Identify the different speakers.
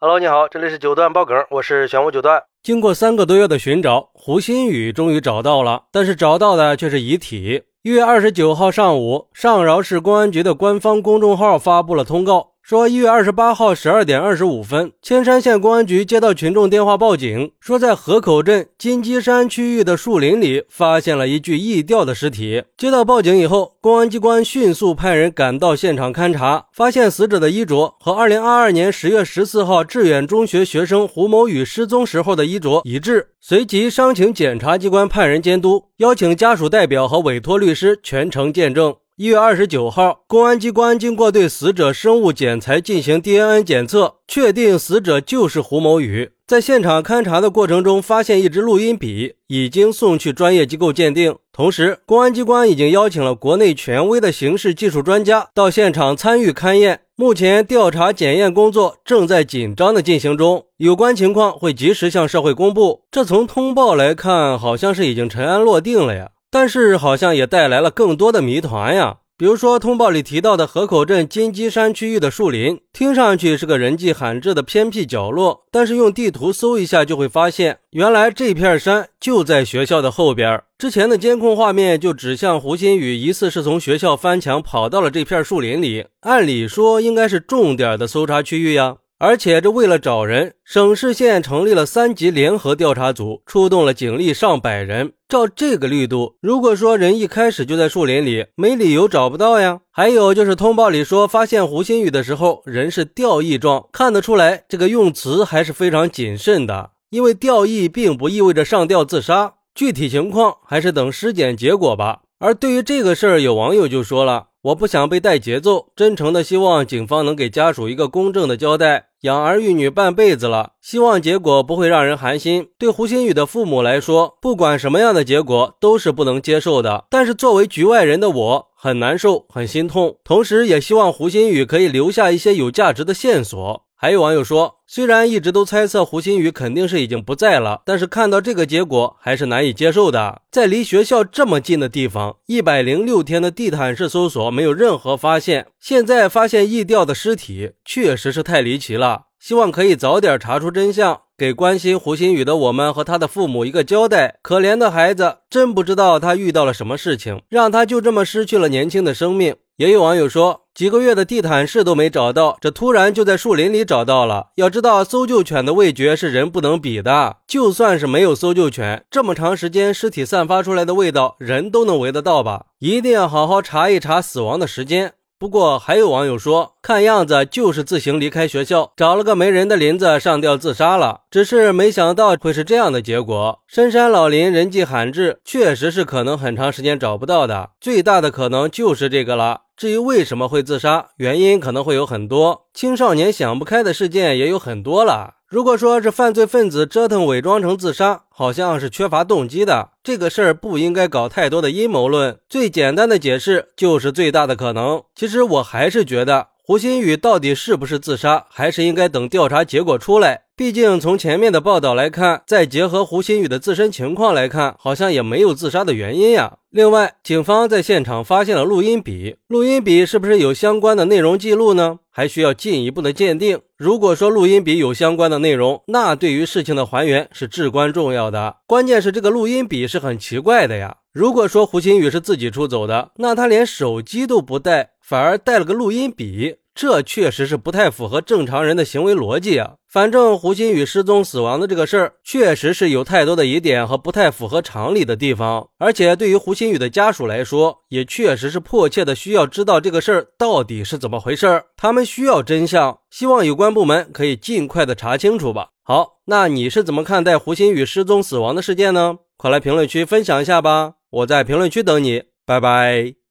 Speaker 1: Hello，你好，这里是九段爆梗，我是玄武九段。
Speaker 2: 经过三个多月的寻找，胡鑫宇终于找到了，但是找到的却是遗体。一月二十九号上午，上饶市公安局的官方公众号发布了通告。说一月二十八号十二点二十五分，青山县公安局接到群众电话报警，说在河口镇金鸡山区域的树林里发现了一具易吊的尸体。接到报警以后，公安机关迅速派人赶到现场勘查，发现死者的衣着和二零二二年十月十四号致远中学学生胡某宇失踪时候的衣着一致。随即商请检察机关派人监督，邀请家属代表和委托律师全程见证。一月二十九号，公安机关经过对死者生物检材进行 DNA 检测，确定死者就是胡某宇。在现场勘查的过程中，发现一支录音笔，已经送去专业机构鉴定。同时，公安机关已经邀请了国内权威的刑事技术专家到现场参与勘验。目前，调查检验工作正在紧张的进行中，有关情况会及时向社会公布。这从通报来看，好像是已经尘埃落定了呀。但是好像也带来了更多的谜团呀，比如说通报里提到的河口镇金鸡山区域的树林，听上去是个人迹罕至的偏僻角落，但是用地图搜一下就会发现，原来这片山就在学校的后边。之前的监控画面就指向胡鑫宇疑似是从学校翻墙跑到了这片树林里，按理说应该是重点的搜查区域呀。而且，这为了找人，省市县成立了三级联合调查组，出动了警力上百人。照这个力度，如果说人一开始就在树林里，没理由找不到呀。还有就是通报里说发现胡鑫宇的时候，人是吊翼状，看得出来这个用词还是非常谨慎的，因为吊翼并不意味着上吊自杀，具体情况还是等尸检结果吧。而对于这个事儿，有网友就说了。我不想被带节奏，真诚的希望警方能给家属一个公正的交代。养儿育女半辈子了，希望结果不会让人寒心。对胡鑫宇的父母来说，不管什么样的结果都是不能接受的。但是作为局外人的我，很难受，很心痛，同时也希望胡鑫宇可以留下一些有价值的线索。还有网友说，虽然一直都猜测胡鑫宇肯定是已经不在了，但是看到这个结果还是难以接受的。在离学校这么近的地方，一百零六天的地毯式搜索没有任何发现，现在发现易吊的尸体，确实是太离奇了。希望可以早点查出真相，给关心胡鑫宇的我们和他的父母一个交代。可怜的孩子，真不知道他遇到了什么事情，让他就这么失去了年轻的生命。也有网友说，几个月的地毯式都没找到，这突然就在树林里找到了。要知道，搜救犬的味觉是人不能比的。就算是没有搜救犬，这么长时间尸体散发出来的味道，人都能闻得到吧？一定要好好查一查死亡的时间。不过，还有网友说，看样子就是自行离开学校，找了个没人的林子上吊自杀了。只是没想到会是这样的结果。深山老林，人迹罕至，确实是可能很长时间找不到的。最大的可能就是这个了。至于为什么会自杀，原因可能会有很多。青少年想不开的事件也有很多了。如果说是犯罪分子折腾伪装成自杀，好像是缺乏动机的。这个事儿不应该搞太多的阴谋论。最简单的解释就是最大的可能。其实我还是觉得。胡鑫宇到底是不是自杀，还是应该等调查结果出来？毕竟从前面的报道来看，再结合胡鑫宇的自身情况来看，好像也没有自杀的原因呀。另外，警方在现场发现了录音笔，录音笔是不是有相关的内容记录呢？还需要进一步的鉴定。如果说录音笔有相关的内容，那对于事情的还原是至关重要的。关键是这个录音笔是很奇怪的呀。如果说胡鑫宇是自己出走的，那他连手机都不带。反而带了个录音笔，这确实是不太符合正常人的行为逻辑啊。反正胡鑫宇失踪死亡的这个事儿，确实是有太多的疑点和不太符合常理的地方。而且对于胡鑫宇的家属来说，也确实是迫切的需要知道这个事儿到底是怎么回事儿。他们需要真相，希望有关部门可以尽快的查清楚吧。好，那你是怎么看待胡鑫宇失踪死亡的事件呢？快来评论区分享一下吧，我在评论区等你，拜拜。